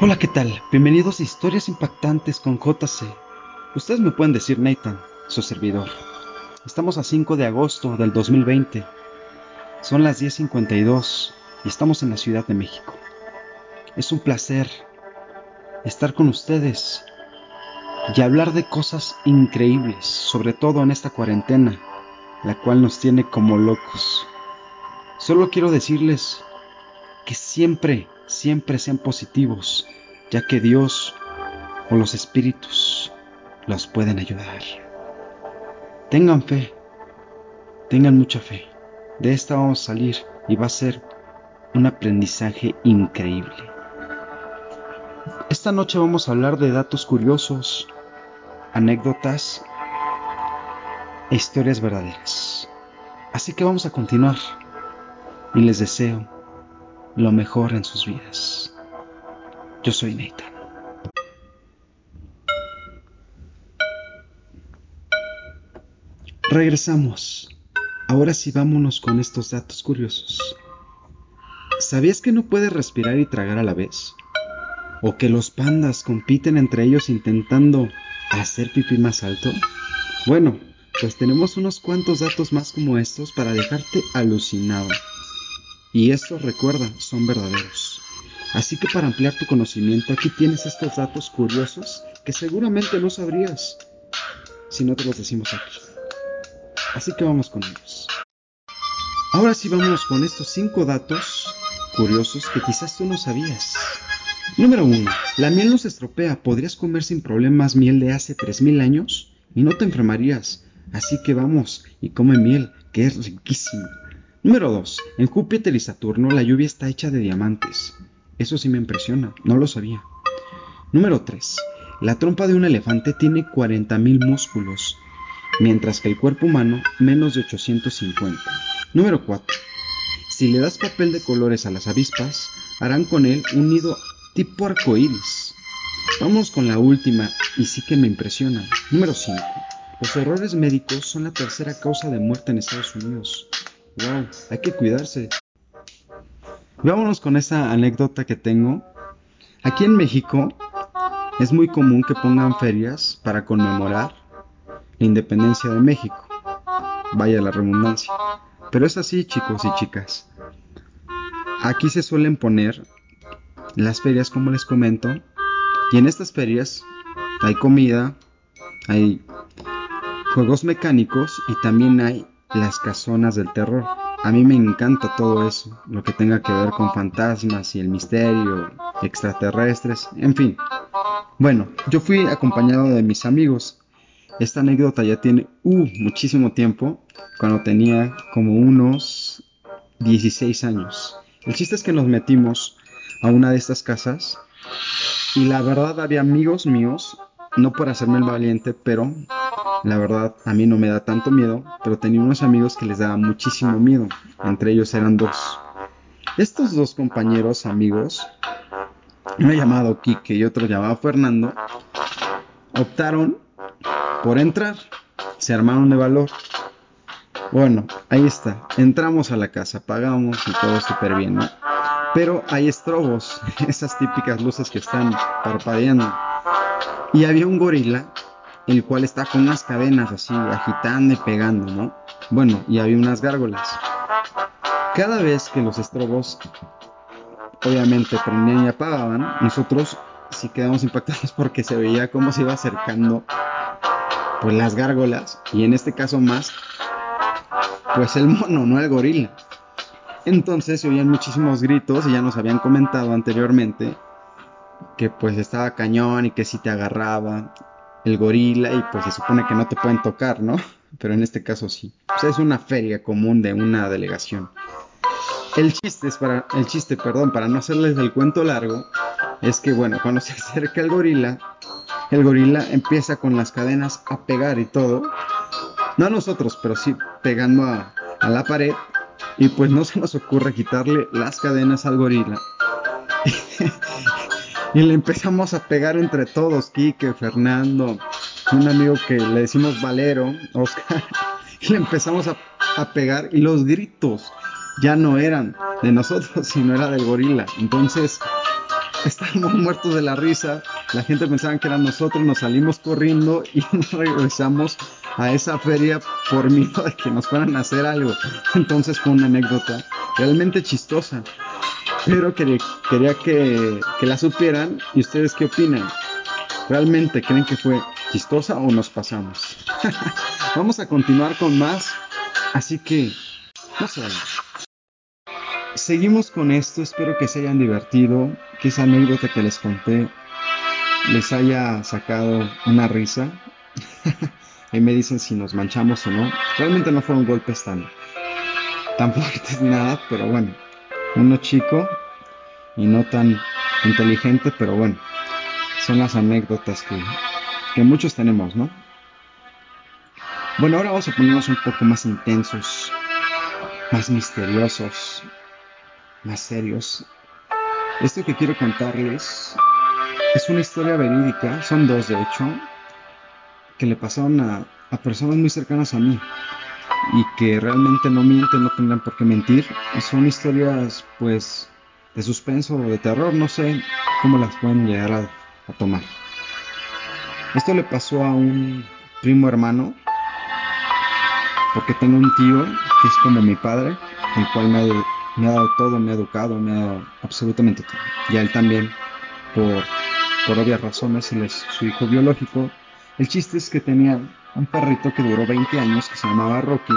Hola, ¿qué tal? Bienvenidos a Historias Impactantes con JC. Ustedes me pueden decir Nathan, su servidor. Estamos a 5 de agosto del 2020. Son las 10.52 y estamos en la Ciudad de México. Es un placer estar con ustedes y hablar de cosas increíbles, sobre todo en esta cuarentena, la cual nos tiene como locos. Solo quiero decirles que siempre siempre sean positivos, ya que Dios o los espíritus los pueden ayudar. Tengan fe, tengan mucha fe. De esta vamos a salir y va a ser un aprendizaje increíble. Esta noche vamos a hablar de datos curiosos, anécdotas e historias verdaderas. Así que vamos a continuar y les deseo lo mejor en sus vidas. Yo soy Nathan. Regresamos. Ahora sí vámonos con estos datos curiosos. ¿Sabías que no puedes respirar y tragar a la vez? ¿O que los pandas compiten entre ellos intentando hacer pipí más alto? Bueno, pues tenemos unos cuantos datos más como estos para dejarte alucinado. Y estos, recuerda, son verdaderos. Así que para ampliar tu conocimiento, aquí tienes estos datos curiosos que seguramente no sabrías si no te los decimos aquí. Así que vamos con ellos. Ahora sí vamos con estos cinco datos curiosos que quizás tú no sabías. Número 1. La miel no se estropea. Podrías comer sin problemas miel de hace 3000 años y no te enfermarías. Así que vamos y come miel, que es riquísimo. Número 2. En Júpiter y Saturno la lluvia está hecha de diamantes. Eso sí me impresiona, no lo sabía. Número 3. La trompa de un elefante tiene 40.000 músculos, mientras que el cuerpo humano menos de 850. Número 4. Si le das papel de colores a las avispas, harán con él un nido tipo arcoíris. Vamos con la última y sí que me impresiona. Número 5. Los errores médicos son la tercera causa de muerte en Estados Unidos. Wow, hay que cuidarse. Vámonos con esa anécdota que tengo. Aquí en México es muy común que pongan ferias para conmemorar la independencia de México. Vaya la redundancia. Pero es así, chicos y chicas. Aquí se suelen poner las ferias, como les comento. Y en estas ferias hay comida, hay juegos mecánicos y también hay las casonas del terror. A mí me encanta todo eso, lo que tenga que ver con fantasmas y el misterio, extraterrestres, en fin. Bueno, yo fui acompañado de mis amigos. Esta anécdota ya tiene uh, muchísimo tiempo, cuando tenía como unos 16 años. El chiste es que nos metimos a una de estas casas y la verdad había amigos míos, no por hacerme el valiente, pero la verdad, a mí no me da tanto miedo, pero tenía unos amigos que les daba muchísimo miedo. Entre ellos eran dos. Estos dos compañeros, amigos, uno llamado Kike y otro llamado Fernando, optaron por entrar. Se armaron de valor. Bueno, ahí está. Entramos a la casa, pagamos y todo súper bien, ¿no? Pero hay estrobos, esas típicas luces que están parpadeando. Y había un gorila el cual está con unas cadenas así, agitando y pegando, ¿no? Bueno, y había unas gárgolas. Cada vez que los estrobos obviamente prendían y apagaban, nosotros sí quedamos impactados porque se veía cómo se iba acercando pues las gárgolas y en este caso más pues el mono, no el gorila. Entonces se oían muchísimos gritos y ya nos habían comentado anteriormente que pues estaba cañón y que si te agarraba el gorila y pues se supone que no te pueden tocar, ¿no? Pero en este caso sí. Es una feria común de una delegación. El chiste es para el chiste, perdón, para no hacerles el cuento largo, es que bueno, cuando se acerca el gorila, el gorila empieza con las cadenas a pegar y todo. No a nosotros, pero sí pegando a la pared. Y pues no se nos ocurre quitarle las cadenas al gorila. Y le empezamos a pegar entre todos, Quique, Fernando, un amigo que le decimos Valero, Oscar. Y le empezamos a, a pegar y los gritos ya no eran de nosotros, sino era del gorila. Entonces, estábamos muertos de la risa, la gente pensaba que eran nosotros, nos salimos corriendo y regresamos a esa feria por miedo de que nos fueran a hacer algo. Entonces fue una anécdota realmente chistosa, pero quería, quería que, que la supieran y ustedes qué opinan. ¿Realmente creen que fue chistosa o nos pasamos? Vamos a continuar con más, así que no sé. Seguimos con esto, espero que se hayan divertido, que esa anécdota que les conté les haya sacado una risa. Ahí me dicen si nos manchamos o no. Realmente no fueron golpes tan, tan fuertes nada, pero bueno, uno chico y no tan inteligente, pero bueno, son las anécdotas que, que muchos tenemos, ¿no? Bueno, ahora vamos a ponernos un poco más intensos, más misteriosos, más serios. Esto que quiero contarles es una historia verídica, son dos de hecho, que le pasaron a, personas muy cercanas a mí y que realmente no mienten, no tendrán por qué mentir. Son historias pues de suspenso o de terror, no sé cómo las pueden llegar a, tomar. Esto le pasó a un primo hermano, porque tengo un tío que es como mi padre, el cual me ha, me ha dado todo, me ha educado, me ha dado absolutamente todo. Y a él también, por, por obvias razones, él es su hijo biológico. El chiste es que tenía un perrito que duró 20 años, que se llamaba Rocky.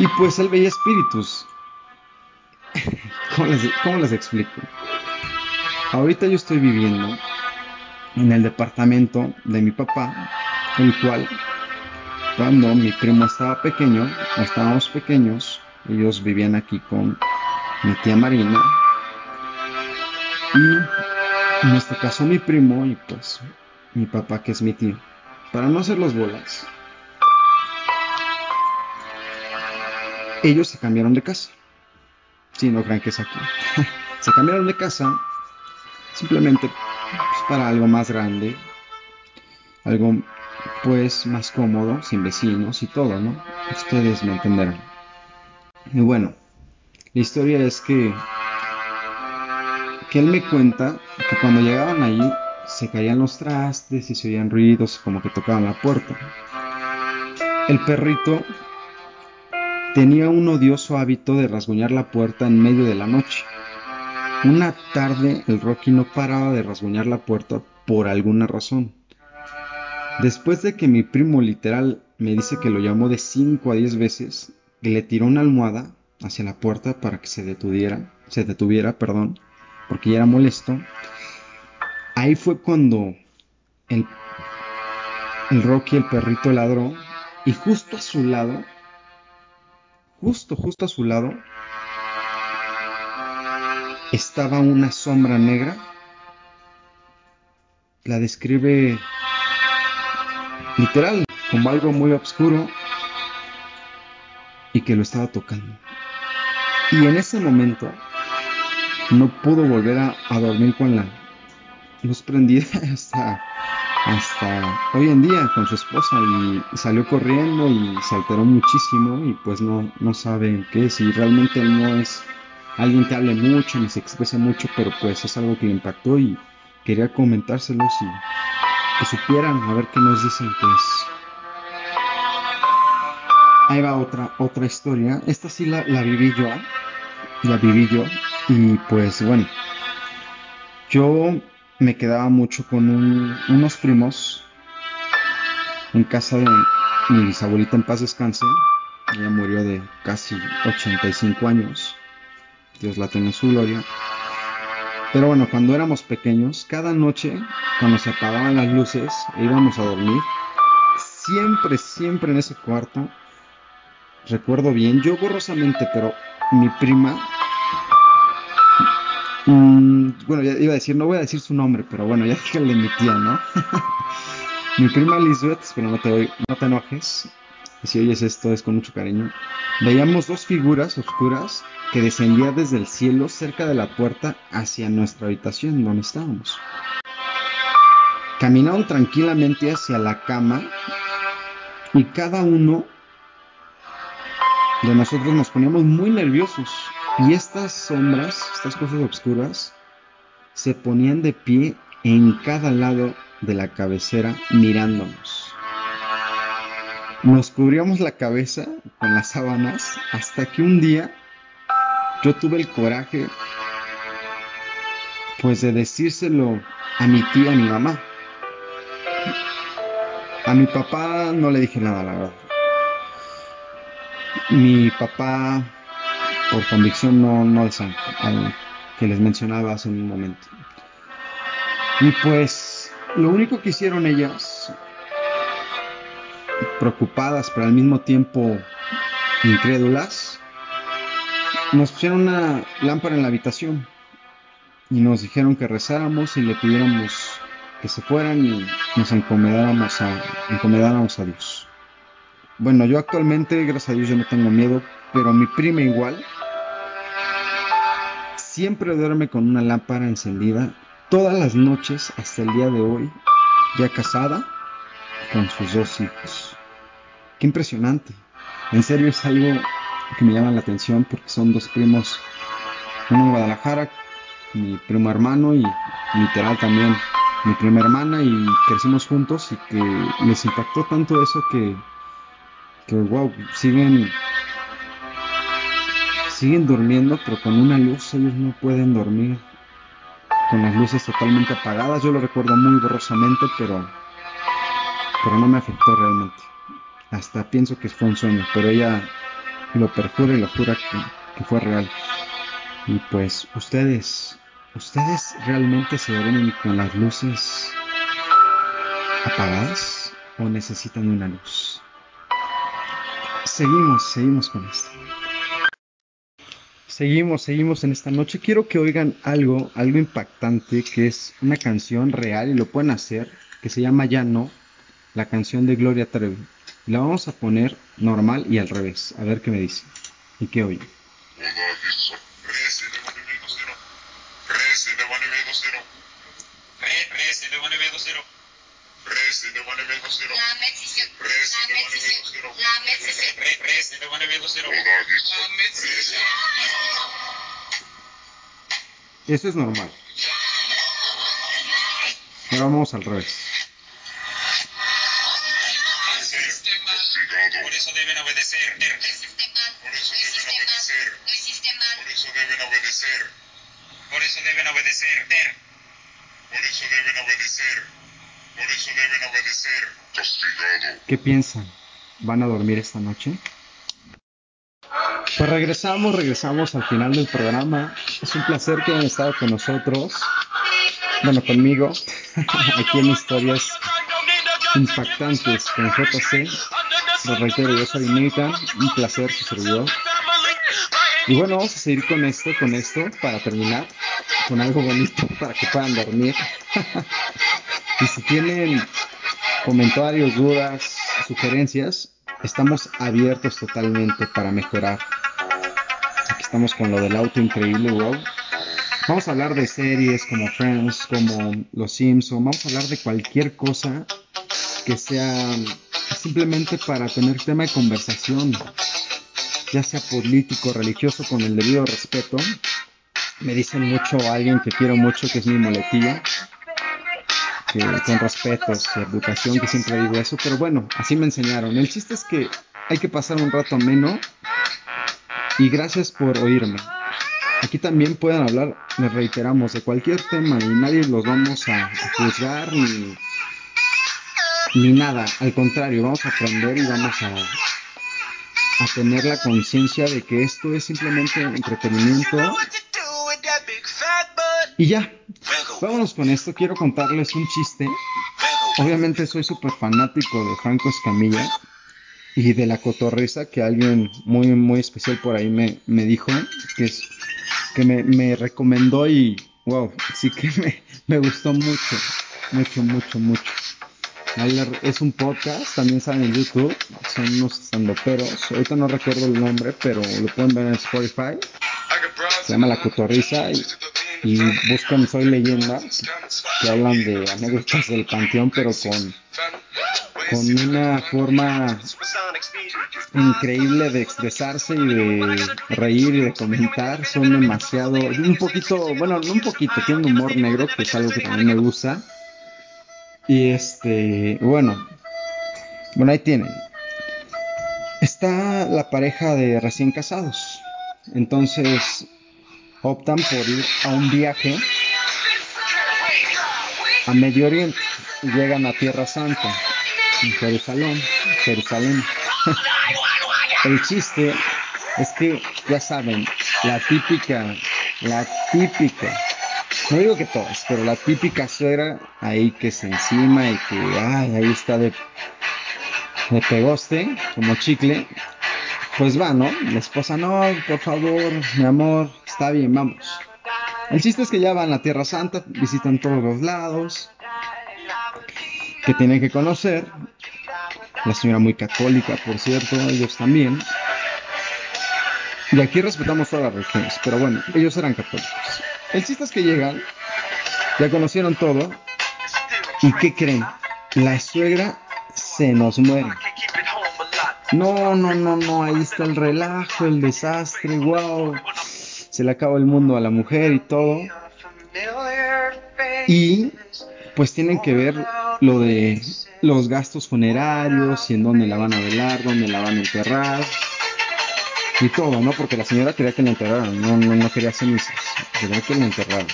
Y pues él veía espíritus. ¿Cómo les, ¿Cómo les explico? Ahorita yo estoy viviendo en el departamento de mi papá, el cual cuando mi primo estaba pequeño, estábamos pequeños, ellos vivían aquí con mi tía Marina y en este caso mi primo y pues mi papá que es mi tío. Para no hacer los bolas, ellos se cambiaron de casa. Si no crean que es aquí. se cambiaron de casa simplemente pues, para algo más grande, algo pues más cómodo, sin vecinos y todo, ¿no? Ustedes me entenderán. Y bueno, la historia es que, que él me cuenta que cuando llegaban allí se caían los trastes y se oían ruidos como que tocaban la puerta. El perrito tenía un odioso hábito de rasguñar la puerta en medio de la noche. Una tarde el Rocky no paraba de rasguñar la puerta por alguna razón. Después de que mi primo literal me dice que lo llamó de 5 a 10 veces, le tiró una almohada hacia la puerta para que se detuviera, se detuviera, perdón, porque ya era molesto. Ahí fue cuando el, el Rocky, el perrito, ladró y justo a su lado, justo, justo a su lado, estaba una sombra negra. La describe literal como algo muy oscuro y que lo estaba tocando. Y en ese momento no pudo volver a, dormir con la luz prendida hasta, hasta hoy en día con su esposa y salió corriendo y se alteró muchísimo y pues no, no sabe qué, si realmente no es alguien que hable mucho ni se exprese mucho, pero pues es algo que le impactó y quería comentárselos y que supieran a ver qué nos dicen que es ahí va otra, otra historia. Esta sí la, viví yo. La viví yo. Y pues bueno. Yo me quedaba mucho con unos primos en casa de mi bisabuelita en paz descanse. Ella murió de casi 85 años. Dios la tenga en su gloria. Pero bueno, cuando éramos pequeños, cada noche, cuando se apagaban las luces e íbamos a dormir, siempre, siempre en ese cuarto recuerdo bien, yo borrosamente, pero mi prima, mm, bueno, ya iba a decir, no voy a decir su nombre, pero bueno, ya dije de mi tía, ¿no? mi prima Lisbeth, pero no te, no te enojes, si oyes esto es con mucho cariño, veíamos dos figuras oscuras que descendían desde el cielo cerca de la puerta hacia nuestra habitación donde estábamos. Caminaron tranquilamente hacia la cama y cada uno de nosotros nos poníamos muy nerviosos y estas sombras estas cosas oscuras se ponían de pie en cada lado de la cabecera mirándonos. Nos cubríamos la cabeza con las sábanas hasta que un día yo tuve el coraje pues de decírselo a mi tía, a mi mamá. A mi papá no le dije nada, la verdad. Mi papá, por convicción, no, no sangre, al que les mencionaba hace un momento. Y pues, lo único que hicieron ellas, preocupadas, pero al mismo tiempo incrédulas, nos pusieron una lámpara en la habitación y nos dijeron que rezáramos y le pidiéramos que se fueran y nos encomendáramos a, encomendáramos a Dios. Bueno, yo actualmente, gracias a Dios, yo no tengo miedo, pero mi prima igual siempre duerme con una lámpara encendida todas las noches hasta el día de hoy, ya casada con sus dos hijos. Qué impresionante. En serio es algo que me llama la atención porque son dos primos, uno en Guadalajara mi primo hermano y literal también mi prima hermana y crecimos juntos y que les impactó tanto eso que, que wow, siguen siguen durmiendo pero con una luz ellos no pueden dormir con las luces totalmente apagadas yo lo recuerdo muy borrosamente pero pero no me afectó realmente hasta pienso que fue un sueño pero ella lo perjura y lo jura que, que fue real y pues ustedes ¿Ustedes realmente se duermen con las luces apagadas o necesitan una luz? Seguimos, seguimos con esto. Seguimos, seguimos en esta noche. Quiero que oigan algo, algo impactante, que es una canción real y lo pueden hacer, que se llama Ya no, la canción de Gloria Trevi. La vamos a poner normal y al revés, a ver qué me dice y qué oye. Eso es normal. Ahora vamos al revés. Por eso deben obedecer. Por eso deben obedecer. Por eso deben obedecer. Por eso deben obedecer. Por eso deben obedecer. Por eso deben obedecer. Castigado. ¿Qué piensan? ¿Van a dormir esta noche? Pues regresamos, regresamos al final del programa. Es un placer que hayan estado con nosotros. Bueno, conmigo. Aquí en historias impactantes con JC. Lo reitero, yo soy Nathan. Un placer su servidor. Y bueno, vamos a seguir con esto, con esto, para terminar. Con algo bonito para que puedan dormir. y si tienen comentarios, dudas, sugerencias, estamos abiertos totalmente para mejorar estamos con lo del auto increíble, wow. Vamos a hablar de series como Friends, como Los Simpsons, vamos a hablar de cualquier cosa que sea simplemente para tener tema de conversación, ya sea político, religioso, con el debido respeto. Me dicen mucho alguien que quiero mucho, que es mi moletilla, que con respeto, educación, que siempre digo eso, pero bueno, así me enseñaron. El chiste es que hay que pasar un rato ameno y gracias por oírme. Aquí también pueden hablar, les reiteramos, de cualquier tema y nadie los vamos a, juzgar ni, ni nada. Al contrario, vamos a aprender y vamos a, a tener la conciencia de que esto es simplemente entretenimiento. Y ya, vámonos con esto. Quiero contarles un chiste. Obviamente soy súper fanático de Franco Escamilla y de la cotorriza que alguien muy muy especial por ahí me, me dijo que es que me, me, recomendó y wow sí que me, me gustó mucho mucho mucho mucho es un podcast también sale en YouTube son unos estandoperos ahorita no recuerdo el nombre pero lo pueden ver en Spotify se llama la cotorriza y, y buscan soy leyenda que hablan de anécdotas del panteón pero con con una forma increíble de expresarse y de reír y de comentar. Son demasiado, un poquito, bueno, no un poquito, tienen humor negro, que es algo que también me gusta. Y este, bueno, bueno, ahí tienen. Está la pareja de recién casados. Entonces optan por ir a un viaje a Medio Oriente. Llegan a Tierra Santa, en Jerusalén. Jerusalén. El chiste es que, ya saben, la típica, la típica, no digo que todas, pero la típica suegra ahí que se encima y que, ay, ahí está de, de pegoste, como chicle, pues va, ¿no? La esposa, no, por favor, mi amor, está bien, vamos. El chiste es que ya van a Tierra Santa, visitan todos los lados que tienen que conocer, la señora muy católica, por cierto, ellos también. Y aquí respetamos todas las religiones, pero bueno, ellos eran católicos. El chiste es que llegan, ya conocieron todo, ¿y qué creen? La suegra se nos muere. No, no, no, no, ahí está el relajo, el desastre, wow. Se le acaba el mundo a la mujer y todo. Y pues tienen que ver lo de los gastos funerarios y en dónde la van a velar, dónde la van a enterrar y todo, ¿no? Porque la señora quería que la enterraran, no, no, no quería cenizas, quería que la enterraran,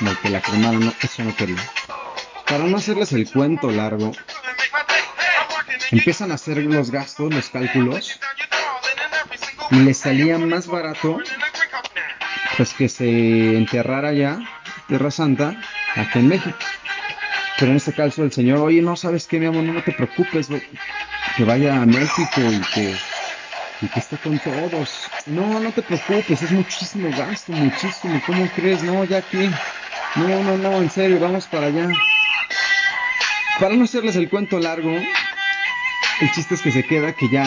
no que la cremaran, eso no quería. Para no hacerles el cuento largo, empiezan a hacer los gastos, los cálculos, y les salía más barato pues que se enterrara ya Tierra Santa aquí en México. Pero en este caso el Señor, oye, no sabes qué, mi amor, no, te preocupes, que vaya a México y que, y que esté con todos. No, no te preocupes, es muchísimo gasto, muchísimo. ¿Cómo crees? No, ya aquí. No, no, no, en serio, vamos para allá. Para no hacerles el cuento largo, el chiste es que se queda que ya,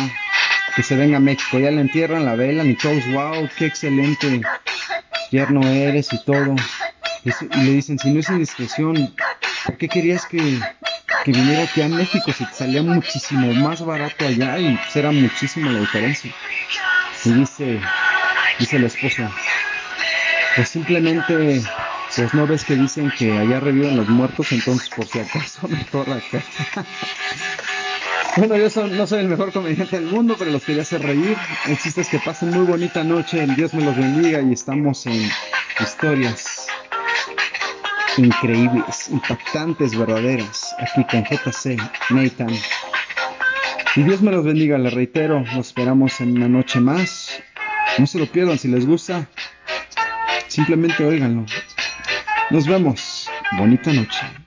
que se venga a México, ya le entierran, la velan y todos, wow, qué excelente yerno eres y todo. Y le dicen, si no es indiscreción, ¿Por qué querías que, viniera aquí a México si te salía muchísimo más barato allá y era muchísimo la diferencia? Y dice, dice la esposa, pues simplemente, pues no ves que dicen que allá reviven los muertos, entonces por si acaso mejor acá. Bueno, yo no soy el mejor comediante del mundo, pero los quería hacer reír. El que pasen muy bonita noche, Dios me los bendiga y estamos en historias increíbles, impactantes, verdaderas, aquí con JC, Nathan. Y Dios me los bendiga, les reitero, nos esperamos en una noche más. No se lo pierdan, si les gusta, simplemente óiganlo. Nos vemos. Bonita noche.